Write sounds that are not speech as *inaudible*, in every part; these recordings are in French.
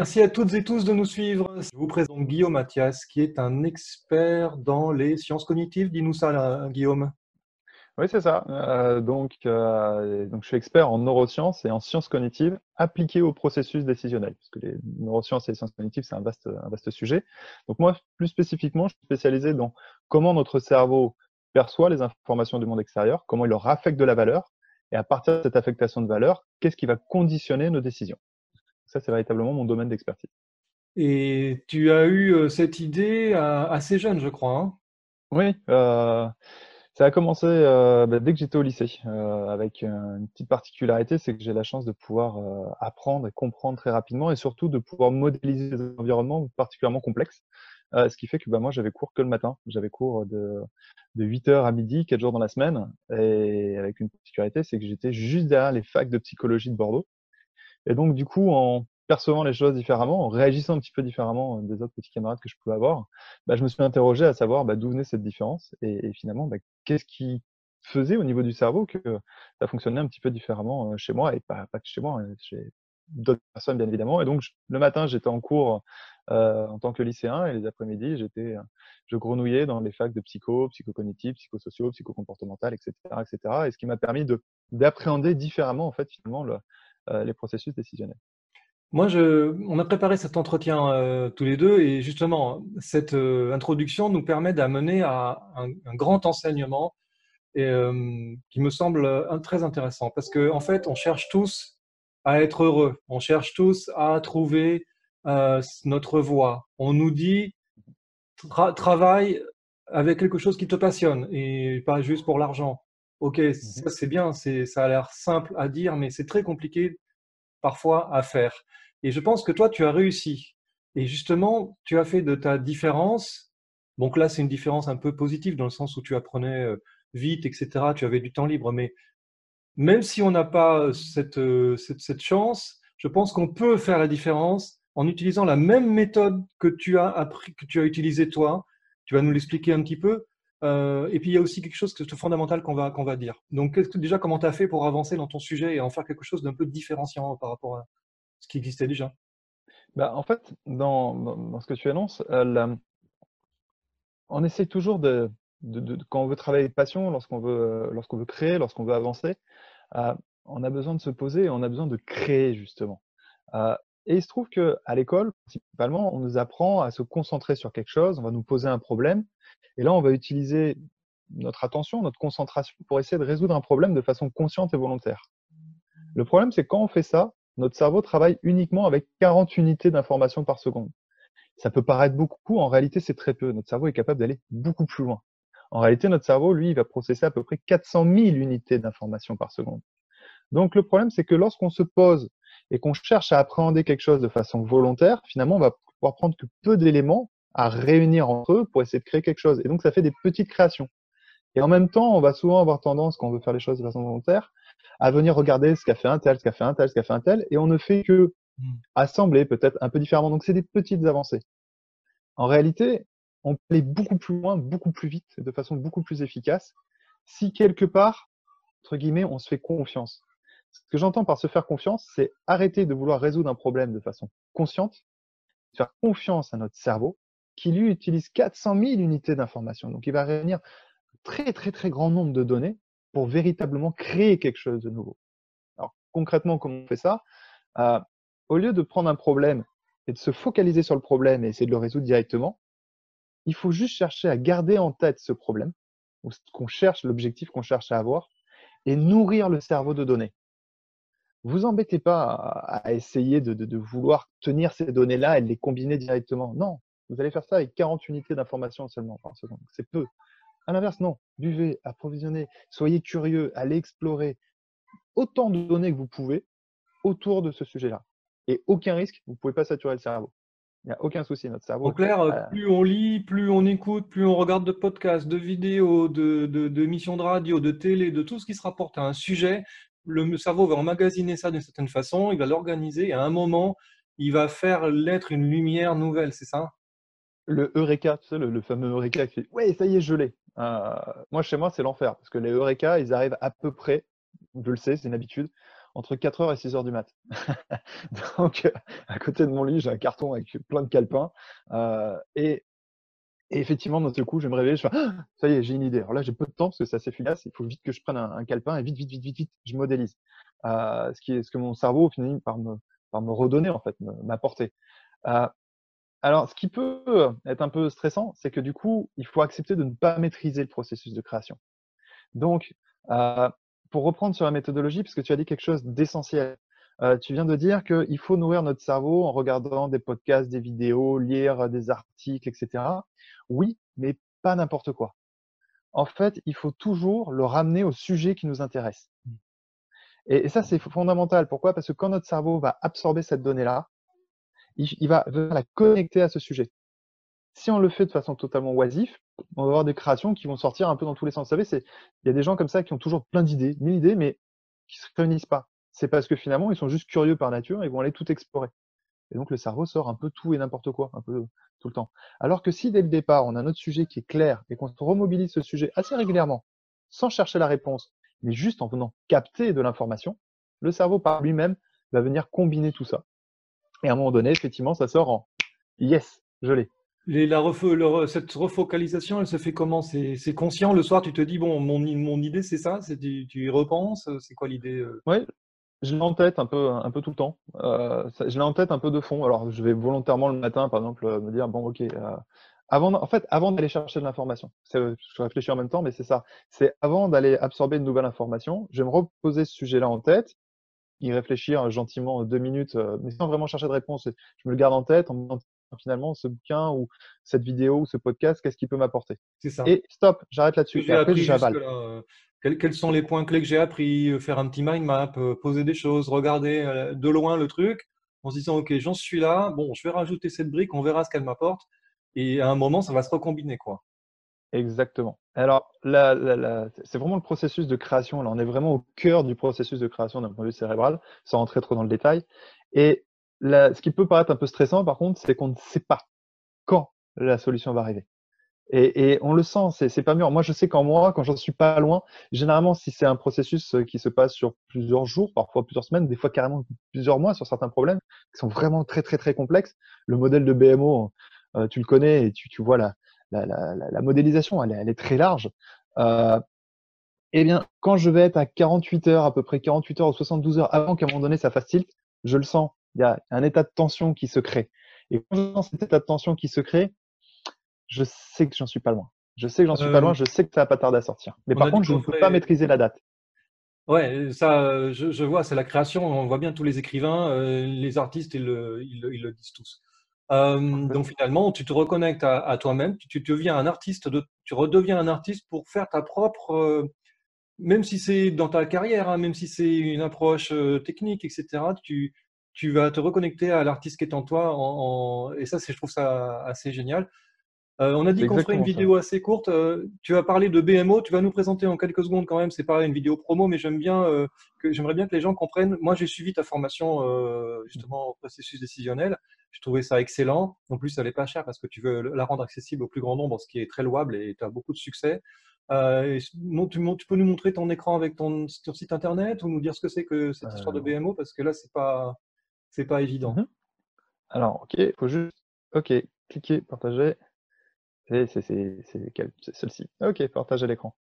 Merci à toutes et tous de nous suivre. Je vous présente Guillaume Mathias, qui est un expert dans les sciences cognitives. Dis-nous ça, Guillaume. Oui, c'est ça. Euh, donc, euh, donc, je suis expert en neurosciences et en sciences cognitives appliquées au processus décisionnel. Parce que les neurosciences et les sciences cognitives, c'est un vaste, un vaste sujet. Donc, moi, plus spécifiquement, je suis spécialisé dans comment notre cerveau perçoit les informations du monde extérieur, comment il leur affecte de la valeur, et à partir de cette affectation de valeur, qu'est-ce qui va conditionner nos décisions. Ça, c'est véritablement mon domaine d'expertise. Et tu as eu euh, cette idée assez jeune, je crois. Hein? Oui, euh, ça a commencé euh, bah, dès que j'étais au lycée, avec une petite particularité, c'est que j'ai la chance de pouvoir apprendre et comprendre très rapidement, et surtout de pouvoir modéliser des environnements particulièrement complexes. ce qui fait que bah, moi, j'avais cours que le matin. J'avais cours de, de 8h à midi, 4 jours dans la semaine. Et avec une particularité, c'est que j'étais juste derrière les facs de psychologie de Bordeaux. Et donc, du coup, en percevant les choses différemment, en réagissant un petit peu différemment euh, des autres petits camarades que je pouvais avoir, bah, je me suis interrogé à savoir bah, d'où venait cette différence et, finalement, bah, qu'est-ce qui faisait au niveau du cerveau que ça fonctionnait un petit peu différemment euh, chez moi et pas, pas que chez moi, hein, chez d'autres personnes bien évidemment. Et donc, le matin, j'étais en cours euh, en tant que lycéen et les après-midi, j'étais, je grenouillais dans les facs de psycho, psychocognitif, psychosociaux, psychocomportemental, etc., etc. Et ce qui m'a permis de d'appréhender différemment en fait finalement le, euh, les processus décisionnels. Moi, je, on a préparé cet entretien euh, tous les deux et justement, cette euh, introduction nous permet d'amener à un, grand enseignement qui me semble très intéressant parce qu'en en fait, on cherche tous à être heureux, on cherche tous à trouver notre voie. On nous dit travaille avec quelque chose qui te passionne et pas juste pour l'argent. Ok, mmh ça c'est bien, ça a l'air simple à dire, mais c'est très compliqué parfois à faire. Et je pense que toi, tu as réussi. Et justement, tu as fait de ta différence, donc là c'est une différence un peu positive dans le sens où tu apprenais vite, etc., tu avais du temps libre, mais même si on n'a pas cette, cette, cette chance, je pense qu'on peut faire la différence en utilisant la même méthode que tu as appris, que tu as utilisé toi. Tu vas nous l'expliquer un petit peu, euh, et puis il y a aussi quelque chose de fondamental qu'on va, qu'on va dire. Donc déjà, comment tu as fait pour avancer dans ton sujet et en faire quelque chose d'un peu différenciant par rapport à ce qui existait déjà? Bah, En fait, dans, dans, ce que tu annonces, euh, on essaie toujours de, quand on veut travailler de passion, lorsqu'on veut, lorsqu'on veut créer, lorsqu'on veut avancer, euh, on a besoin de se poser on a besoin de créer justement. Et il se trouve qu'à l'école, principalement, on nous apprend à se concentrer sur quelque chose, on va nous poser un problème et là, on va utiliser notre attention, notre concentration pour essayer de résoudre un problème de façon consciente et volontaire. Le problème, c'est quand on fait ça, notre cerveau travaille uniquement avec 40 unités d'information par seconde. Ça peut paraître beaucoup, en réalité, c'est très peu. Notre cerveau est capable d'aller beaucoup plus loin. En réalité, notre cerveau, lui, va processer à peu près 400 000 unités d'information par seconde. Donc, le problème, c'est que lorsqu'on se pose et qu'on cherche à appréhender quelque chose de façon volontaire, finalement, on va pouvoir prendre que peu d'éléments à réunir entre eux pour essayer de créer quelque chose. Et donc, ça fait des petites créations. Et en même temps, on va souvent avoir tendance, quand on veut faire les choses de façon volontaire, à venir regarder ce qu'a fait un tel, ce qu'a fait un tel, ce qu'a fait un tel, et on ne fait que hmm. assembler peut-être un peu différemment. Donc, c'est des petites avancées. En réalité, on peut aller beaucoup plus loin, beaucoup plus vite, de façon beaucoup plus efficace, si quelque part, entre guillemets, on se fait confiance. Ce que j'entends par se faire confiance, c'est arrêter de vouloir résoudre un problème de façon consciente, faire confiance à notre cerveau qui lui utilise 400 000 unités d'information. Donc il va réunir un très très très grand nombre de données pour véritablement créer quelque chose de nouveau. Alors concrètement, comment on fait ça? Euh, Au lieu de prendre un problème et de se focaliser sur le problème et essayer de le résoudre directement, il faut juste chercher à garder en tête ce problème, ou ce qu'on cherche, l'objectif qu'on cherche à avoir, et nourrir le cerveau de données. Vous embêtez pas à, essayer de, de, vouloir tenir ces données-là et de les combiner directement. Non, vous allez faire ça avec 40 unités d'information seulement par seconde. C'est peu. À l'inverse, non. Buvez, approvisionnez, soyez curieux, allez explorer autant de données que vous pouvez autour de ce sujet-là. Et aucun risque, vous ne pouvez pas saturer le cerveau. Il n'y a aucun souci, notre cerveau. En clair, euh, plus on lit, plus on écoute, plus on regarde de podcasts, de vidéos, de, de, de missions de radio, de télé, de tout ce qui se rapporte à un sujet, le cerveau va emmagasiner ça d'une certaine façon, il va l'organiser et à un moment, il va faire l'être une lumière nouvelle, c'est ça? Le Eureka, tu sais, le, fameux Eureka qui fait Ouais, ça y est, je l'ai. Euh, moi, chez moi, c'est l'enfer parce que les Eureka, ils arrivent à peu près, je le sais, c'est une habitude, entre 4h et 6h du mat. *laughs* Donc, à côté de mon lit, j'ai un carton avec plein de calepins. Euh, et, effectivement, d'un seul coup, je me réveiller, je fais ah, ça y est, j'ai une idée. Alors là, j'ai peu de temps parce que c'est assez fugace. Il faut vite que je prenne un, calepin et vite, vite, vite, vite, vite, je modélise. Euh, ce, qui est, ce que mon cerveau finit par me, par me redonner, en fait, m'apporter. Euh, alors, ce qui peut être un peu stressant, c'est que du coup, il faut accepter de ne pas maîtriser le processus de création. Donc, euh, pour reprendre sur la méthodologie, puisque tu as dit quelque chose d'essentiel, euh, tu viens de dire qu'il faut nourrir notre cerveau en regardant des podcasts, des vidéos, lire des articles, etc. Oui, mais pas n'importe quoi. En fait, il faut toujours le ramener au sujet qui nous intéresse. Et, ça, c'est fondamental. Pourquoi? Parce que quand notre cerveau va absorber cette donnée-là, il, va, la connecter à ce sujet. Si on le fait de façon totalement oisif, on va avoir des créations qui vont sortir un peu dans tous les sens. Vous savez, il y a des gens comme ça qui ont toujours plein d'idées, mille idées, mais qui ne se réunissent pas. C'est parce que finalement, ils sont juste curieux par nature et ils vont aller tout explorer. Et donc, le cerveau sort un peu tout et n'importe quoi, un peu tout le temps. Alors que si dès le départ, on a notre sujet qui est clair et qu'on remobilise ce sujet assez régulièrement, sans chercher la réponse, mais juste en venant capter de l'information, le cerveau par lui-même va venir combiner tout ça. Et à un moment donné, effectivement, ça sort en yes, je l'ai. La cette refocalisation, elle se fait comment? C'est conscient le soir, tu te dis, bon, mon, mon idée, c'est ça? Tu, tu, y repenses? C'est quoi l'idée euh? Oui, je l'ai en tête un peu, un peu tout le temps. Euh, je l'ai en tête un peu de fond. Alors, je vais volontairement le matin, par exemple, me dire, bon, ok, euh, avant, en fait, avant d'aller chercher de l'information, je réfléchis en même temps, mais c'est ça. C'est avant d'aller absorber une nouvelle information, je vais me reposer ce sujet-là en tête, y réfléchir gentiment deux minutes, euh, mais sans vraiment chercher de réponse. Je me le garde en tête en me disant finalement ce bouquin ou cette vidéo ou ce podcast, qu'est-ce qu'il peut m'apporter? C'est ça. Et stop, j'arrête là-dessus. Et après, j'avale. Euh, quels, sont les points clés que j'ai appris euh, Faire un petit mind map, poser des choses, regarder de loin le truc en se disant ok, j'en suis là. Bon, je vais rajouter cette brique, on verra ce qu'elle m'apporte. Et à un moment, ça va se recombiner, quoi. Exactement. Alors, c'est vraiment le processus de création. Là, on est vraiment au cœur du processus de création d'un point de vue cérébral, sans rentrer trop dans le détail. Et ce qui peut paraître un peu stressant, par contre, c'est qu'on ne sait pas quand la solution va arriver. Et, on le sent, c'est pas mûr. Moi, je sais qu'en moi, quand j'en suis pas loin, généralement, si c'est un processus qui se passe sur plusieurs jours, parfois plusieurs semaines, des fois carrément plusieurs mois sur certains problèmes qui sont vraiment très, très, très complexes. Le modèle de BMO, euh, tu le connais et tu, tu vois la, la, la, la, modélisation, elle, elle, est très large. Euh, eh bien, quand je vais être à 48 heures, à peu près 48 heures ou 72 heures avant qu'à un moment donné ça fasse tilt, je le sens. Il y a un état de tension qui se crée. Et quand je sens cet état de tension qui se crée, je sais que j'en suis pas loin. Je sais que j'en suis pas loin, euh, je sais que ça va pas tarder à sortir. Mais par contre, je ne peux pas maîtriser la date. Ouais, ça, je, je vois, c'est la création. On voit bien tous les écrivains, euh, les artistes, ils le, ils, ils le disent tous. Euh, donc finalement, tu te reconnectes à, toi-même, tu, deviens un artiste, de, tu redeviens un artiste pour faire ta propre, euh, même si c'est dans ta carrière, hein, même si c'est une approche euh, technique, etc. Tu, tu vas te reconnecter à l'artiste qui est en toi, en, et ça, je trouve ça assez génial. On a dit qu'on ferait une vidéo assez courte. tu vas parler de BMO, tu vas nous présenter en quelques secondes quand même. C'est pas une vidéo promo, mais j'aime bien que j'aimerais bien que les gens comprennent. Moi, j'ai suivi ta formation justement au processus décisionnel. Je trouvais ça excellent. En plus, elle n'est pas chère parce que tu veux la rendre accessible au plus grand nombre, ce qui est très louable et tu as beaucoup de succès. Euh, tu, peux nous montrer ton écran avec ton, site internet ou nous dire ce que c'est que cette histoire de BMO parce que là, c'est pas, c'est pas évident. Mhm. Alors, ok, il faut juste, ok, cliquer, partager. C'est celle-ci. Ok, partager l'écran.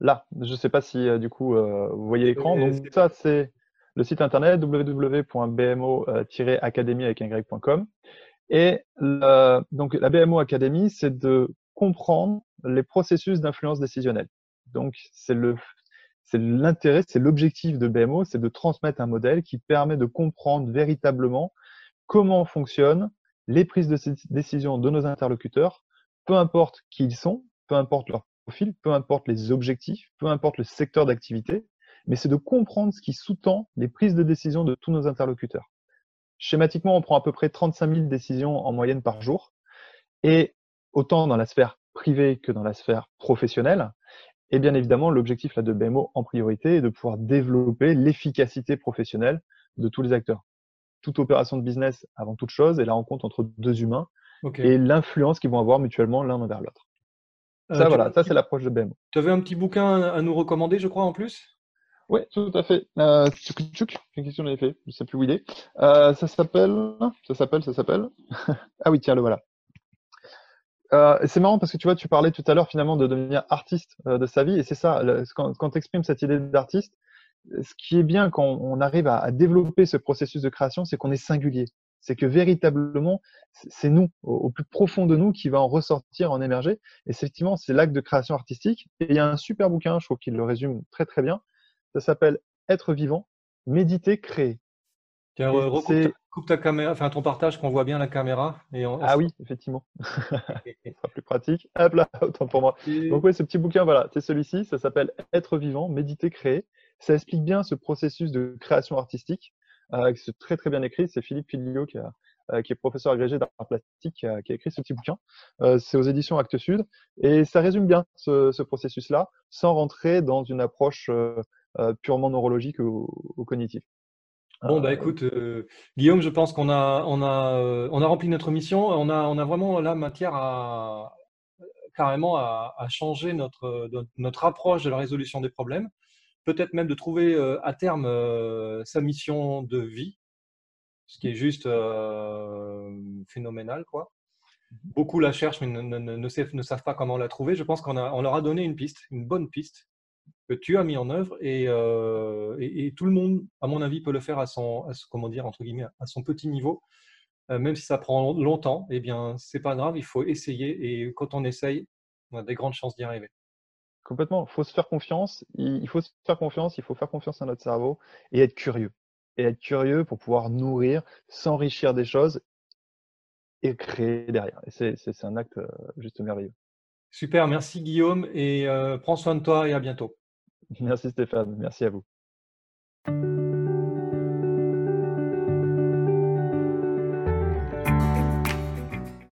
Là, je ne sais pas si euh, du coup euh, vous voyez l'écran. Donc ça, c'est le site internet www.bmo-academy avec Et donc la BMO Academy, c'est de comprendre les processus d'influence décisionnelle. Donc c'est le c'est l'intérêt, c'est l'objectif de BMO, c'est de transmettre un modèle qui permet de comprendre véritablement comment fonctionnent les prises de décision de nos interlocuteurs, peu importe qui ils sont, peu importe leur profil, peu importe les objectifs, peu importe le secteur d'activité, mais c'est de comprendre ce qui sous-tend les prises de décision de tous nos interlocuteurs. Schématiquement, on prend à peu près 35 000 décisions en moyenne par jour, et autant dans la sphère privée que dans la sphère professionnelle. Et bien évidemment, l'objectif de BMO en priorité est de pouvoir développer l'efficacité professionnelle de tous les acteurs. Toute opération de business avant toute chose est la rencontre entre deux humains et l'influence qu'ils vont avoir mutuellement l'un envers l'autre. Euh, ça, voilà, ça c'est l'approche de BMO. Tu avais un petit bouquin à nous recommander, je crois, en plus? Oui, tout à fait. Euh, une question en fait, je ne sais plus où il est. Euh, ça s'appelle, ça s'appelle, ça s'appelle. *laughs* ah oui, tiens, le voilà. Euh, c'est marrant parce que tu vois, tu parlais tout à l'heure finalement de devenir artiste euh, de sa vie, et c'est ça, quand, quand tu exprimes cette idée d'artiste, ce qui est bien quand on arrive à, développer ce processus de création, c'est qu'on est singulier. C'est que véritablement, c'est nous, au, plus profond de nous, qui va en ressortir, en émerger. Et effectivement, c'est l'acte de création artistique. Et il y a un super bouquin, je trouve qu'il le résume très très bien. Ça s'appelle Être vivant, méditer, créer. Tiens, recoupe coupe ta caméra, enfin ton partage qu'on voit bien la caméra. Et ah oui, effectivement. *laughs* Ce sera plus pratique. Hop là, *laughs* autant pour moi. Donc oui, ce petit bouquin, voilà, c'est celui-ci. Ça s'appelle Être vivant, méditer, créer. Ça explique bien ce processus de création artistique. Euh, c'est très très bien écrit. C'est Philippe Filio qui, euh, qui, est professeur agrégé d'art plastique qui a, écrit ce petit bouquin. Euh, c'est aux éditions Actes Sud et ça résume bien ce, processus-là, sans rentrer dans une approche purement neurologique ou, cognitive. Bon, bah écoute, Guillaume, je pense qu'on a, on a, on a rempli notre mission. On a, on a vraiment la matière à carrément à, à changer notre, notre approche de la résolution des problèmes peut-être même de trouver euh, à terme euh, sa mission de vie, ce qui est juste euh, phénoménal. Quoi. Mmh Beaucoup la cherchent mais ne, ne, savent, pas comment la trouver. Je pense qu'on on leur a donné une piste, une bonne piste que tu as mis en œuvre et, et, tout le monde, à mon avis, peut le faire à son, comment dire, entre guillemets, à son petit niveau. même si ça prend longtemps, eh bien, c'est pas grave, il faut essayer et quand on essaye, on a des grandes chances d'y arriver. Complètement. Il faut se faire confiance. Il faut se faire confiance. Il faut faire confiance à notre cerveau et être curieux. Et être curieux pour pouvoir nourrir, s'enrichir des choses et créer derrière. Et c'est un acte euh, juste merveilleux. Super. Merci Guillaume et euh, prends soin de toi et à bientôt. *laughs* Merci Stéphane. Merci à vous.